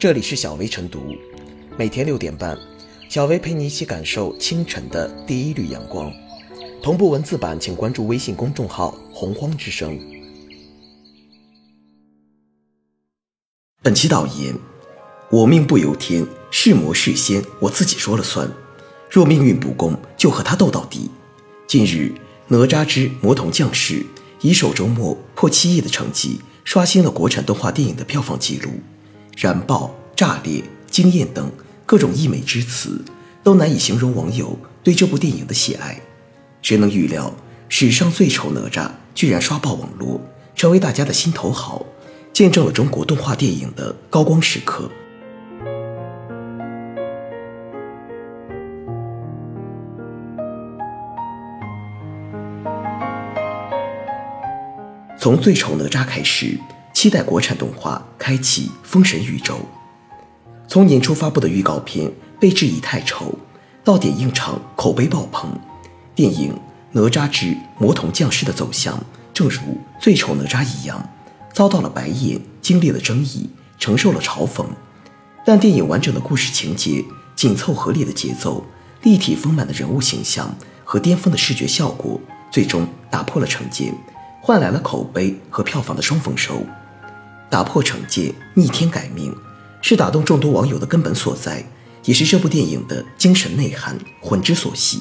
这里是小薇晨读，每天六点半，小薇陪你一起感受清晨的第一缕阳光。同步文字版，请关注微信公众号“洪荒之声”。本期导言：我命不由天，是魔是仙，我自己说了算。若命运不公，就和他斗到底。近日，《哪吒之魔童降世》以首周末破七亿的成绩，刷新了国产动画电影的票房纪录。燃爆、炸裂、惊艳等各种溢美之词，都难以形容网友对这部电影的喜爱。谁能预料，史上最丑哪吒居然刷爆网络，成为大家的心头好，见证了中国动画电影的高光时刻。从最丑哪吒开始，期待国产动画开启封神宇宙。从年初发布的预告片被质疑太丑，到点映场口碑爆棚，电影《哪吒之魔童降世》的走向，正如最丑哪吒一样，遭到了白眼，经历了争议，承受了嘲讽。但电影完整的故事情节、紧凑合理的节奏、立体丰满的人物形象和巅峰的视觉效果，最终打破了成见。换来了口碑和票房的双丰收，打破惩戒，逆天改命，是打动众多网友的根本所在，也是这部电影的精神内涵、魂之所系。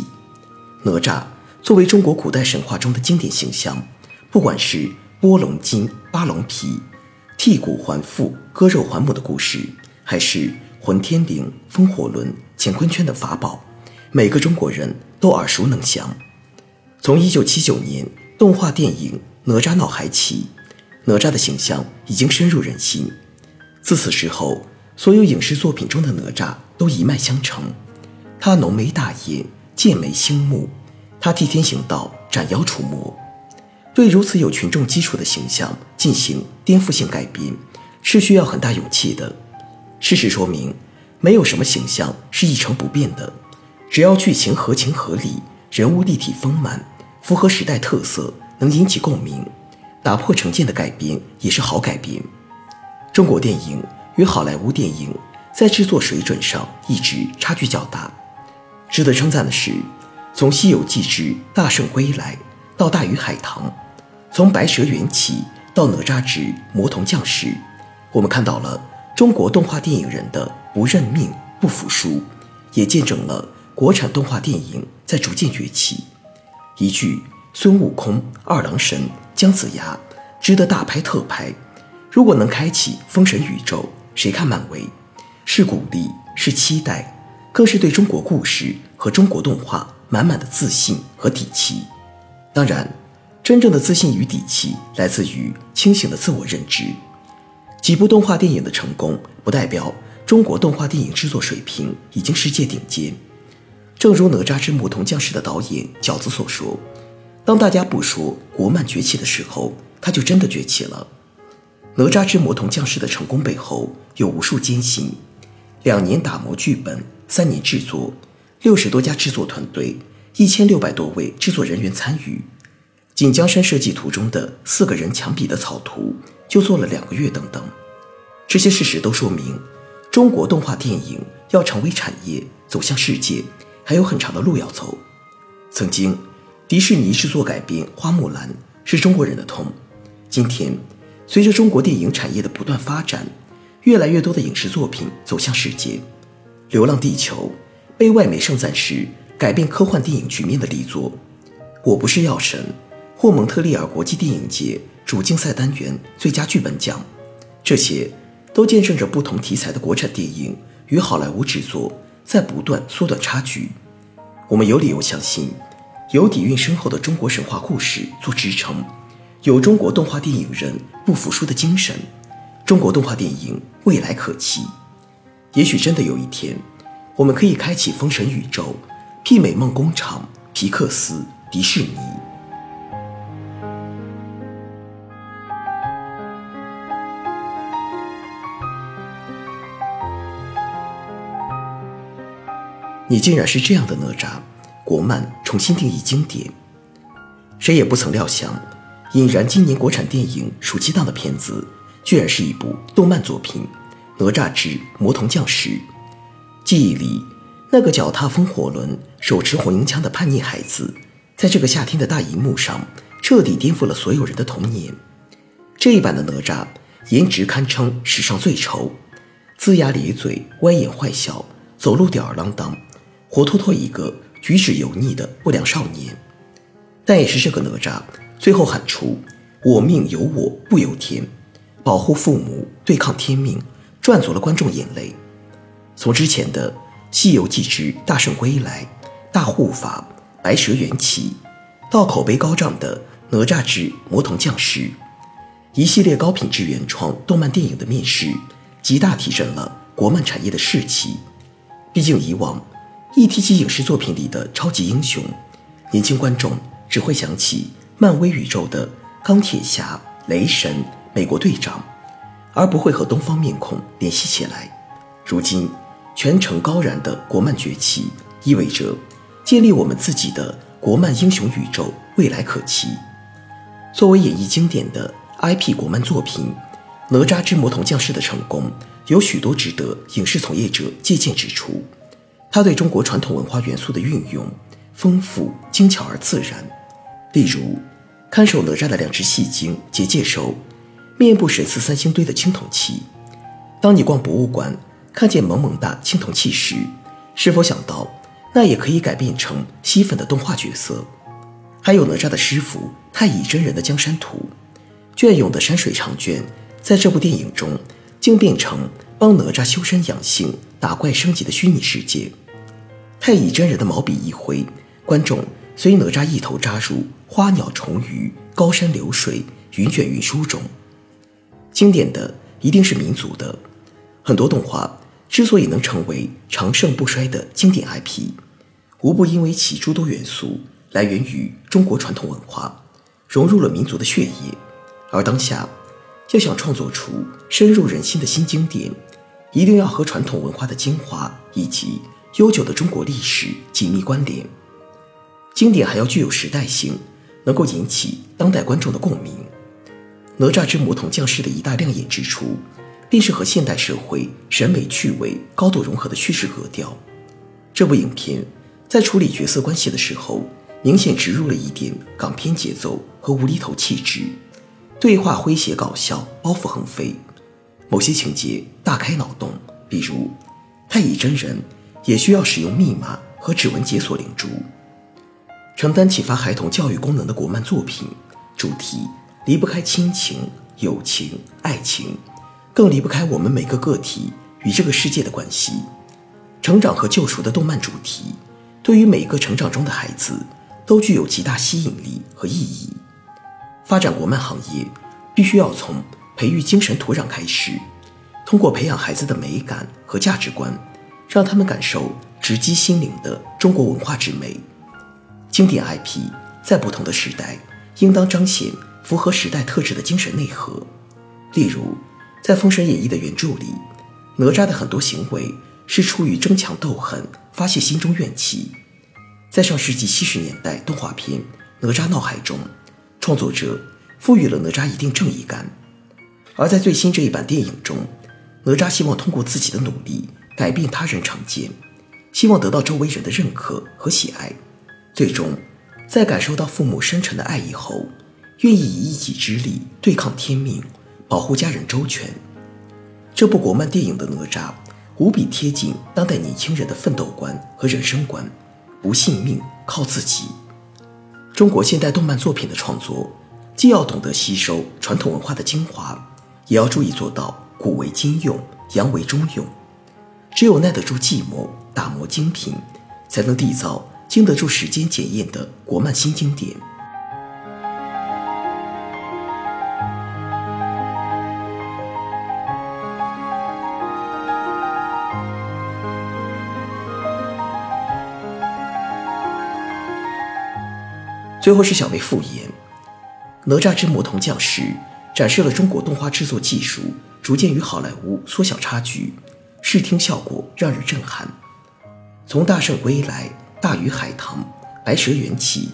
哪吒作为中国古代神话中的经典形象，不管是拨龙筋、扒龙皮、剔骨还父、割肉还母的故事，还是混天绫、风火轮、乾坤圈的法宝，每个中国人都耳熟能详。从一九七九年动画电影。哪吒闹海起，哪吒的形象已经深入人心。自此之后，所有影视作品中的哪吒都一脉相承。他浓眉大眼，剑眉星目，他替天行道，斩妖除魔。对如此有群众基础的形象进行颠覆性改编，是需要很大勇气的。事实说明，没有什么形象是一成不变的，只要剧情合情合理，人物立体丰满，符合时代特色。能引起共鸣，打破成见的改编也是好改编。中国电影与好莱坞电影在制作水准上一直差距较大。值得称赞的是，从《西游记之大圣归来》到《大鱼海棠》，从《白蛇缘起》到《哪吒之魔童降世》，我们看到了中国动画电影人的不认命、不服输，也见证了国产动画电影在逐渐崛起。一句。孙悟空、二郎神、姜子牙，值得大拍特拍。如果能开启封神宇宙，谁看漫威？是鼓励，是期待，更是对中国故事和中国动画满满的自信和底气。当然，真正的自信与底气来自于清醒的自我认知。几部动画电影的成功，不代表中国动画电影制作水平已经世界顶尖。正如《哪吒之魔童降世》的导演饺子所说。当大家不说国漫崛起的时候，他就真的崛起了。哪吒之魔童降世的成功背后有无数艰辛：两年打磨剧本，三年制作，六十多家制作团队，一千六百多位制作人员参与。锦江山设计图中的四个人墙壁的草图就做了两个月，等等。这些事实都说明，中国动画电影要成为产业，走向世界，还有很长的路要走。曾经。迪士尼制作改编《花木兰》是中国人的痛。今天，随着中国电影产业的不断发展，越来越多的影视作品走向世界。《流浪地球》被外媒盛赞时改变科幻电影局面的力作。《我不是药神》获蒙特利尔国际电影节主竞赛单元最佳剧本奖。这些都见证着不同题材的国产电影与好莱坞制作在不断缩短差距。我们有理由相信。有底蕴深厚的中国神话故事做支撑，有中国动画电影人不服输的精神，中国动画电影未来可期。也许真的有一天，我们可以开启封神宇宙，媲美梦工厂、皮克斯、迪士尼。你竟然是这样的哪吒！国漫重新定义经典，谁也不曾料想，引燃今年国产电影暑期档的片子，居然是一部动漫作品《哪吒之魔童降世。记忆里，那个脚踏风火轮、手持火影枪的叛逆孩子，在这个夏天的大荧幕上，彻底颠覆了所有人的童年。这一版的哪吒，颜值堪称史上最丑，龇牙咧嘴、歪眼坏笑，走路吊儿郎当，活脱脱一个举止油腻的不良少年。但也是这个哪吒，最后喊出“我命由我不由天”，保护父母，对抗天命，赚足了观众眼泪。从之前的《西游记之大圣归来》《大护法》《白蛇缘起》，到口碑高涨的《哪吒之魔童降世》，一系列高品质原创动漫电影的面世，极大提升了国漫产业的士气。毕竟以往一提起影视作品里的超级英雄，年轻观众。只会想起漫威宇宙的钢铁侠、雷神、美国队长，而不会和东方面孔联系起来。如今全程高燃的国漫崛起，意味着建立我们自己的国漫英雄宇宙未来可期。作为演绎经典的 IP 国漫作品，《哪吒之魔童降世》的成功有许多值得影视从业者借鉴之处。它对中国传统文化元素的运用丰富、精巧而自然。例如，看守哪吒的两只戏精结界兽，面部神似三星堆的青铜器。当你逛博物馆看见萌萌哒青铜器时，是否想到那也可以改变成吸粉的动画角色？还有哪吒的师傅太乙真人的江山图，隽永的山水长卷，在这部电影中竟变成帮哪吒修身养性、打怪升级的虚拟世界。太乙真人的毛笔一挥，观众。随哪吒一头扎入花鸟虫鱼、高山流水、云卷云舒中。经典的一定是民族的，很多动画之所以能成为长盛不衰的经典 IP，无不因为其诸多元素来源于中国传统文化，融入了民族的血液。而当下要想创作出深入人心的新经典，一定要和传统文化的精华以及悠久的中国历史紧密关联。经典还要具有时代性，能够引起当代观众的共鸣。哪吒之魔童降世的一大亮眼之处，便是和现代社会审美趣味高度融合的叙事格调。这部影片在处理角色关系的时候，明显植入了一点港片节奏和无厘头气质，对话诙谐搞笑，包袱横飞，某些情节大开脑洞，比如太乙真人也需要使用密码和指纹解锁灵珠。承担启发孩童教育功能的国漫作品，主题离不开亲情、友情、爱情，更离不开我们每个个体与这个世界的关系。成长和救赎的动漫主题，对于每个成长中的孩子都具有极大吸引力和意义。发展国漫行业，必须要从培育精神土壤开始，通过培养孩子的美感和价值观，让他们感受直击心灵的中国文化之美。经典 IP 在不同的时代，应当彰显符合时代特质的精神内核。例如，在《封神演义》的原著里，哪吒的很多行为是出于争强斗狠、发泄心中怨气。在上世纪七十年代动画片《哪吒闹海》中，创作者赋予了哪吒一定正义感；而在最新这一版电影中，哪吒希望通过自己的努力改变他人成见，希望得到周围人的认可和喜爱。最终，在感受到父母深沉的爱意后，愿意以一己之力对抗天命，保护家人周全。这部国漫电影的哪吒，无比贴近当代年轻人的奋斗观和人生观，不信命，靠自己。中国现代动漫作品的创作，既要懂得吸收传统文化的精华，也要注意做到古为今用，洋为中用。只有耐得住寂寞，打磨精品，才能缔造。经得住时间检验的国漫新经典。最后是小薇复言，《哪吒之魔童降世》展示了中国动画制作技术逐渐与好莱坞缩小差距，视听效果让人震撼。从《大圣归来》。大鱼海棠、白蛇缘起，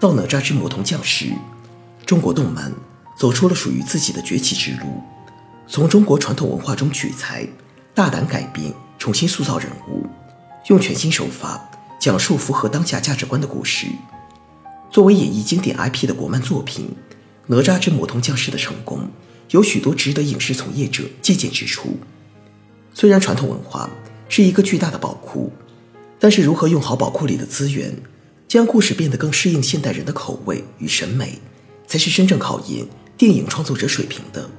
到哪吒之魔童降世，中国动漫走出了属于自己的崛起之路。从中国传统文化中取材，大胆改编、重新塑造人物，用全新手法讲述符合当下价值观的故事。作为演绎经典 IP 的国漫作品，《哪吒之魔童降世》的成功，有许多值得影视从业者借鉴之处。虽然传统文化是一个巨大的宝库，但是如何用好宝库里的资源，将故事变得更适应现代人的口味与审美，才是真正考验电影创作者水平的。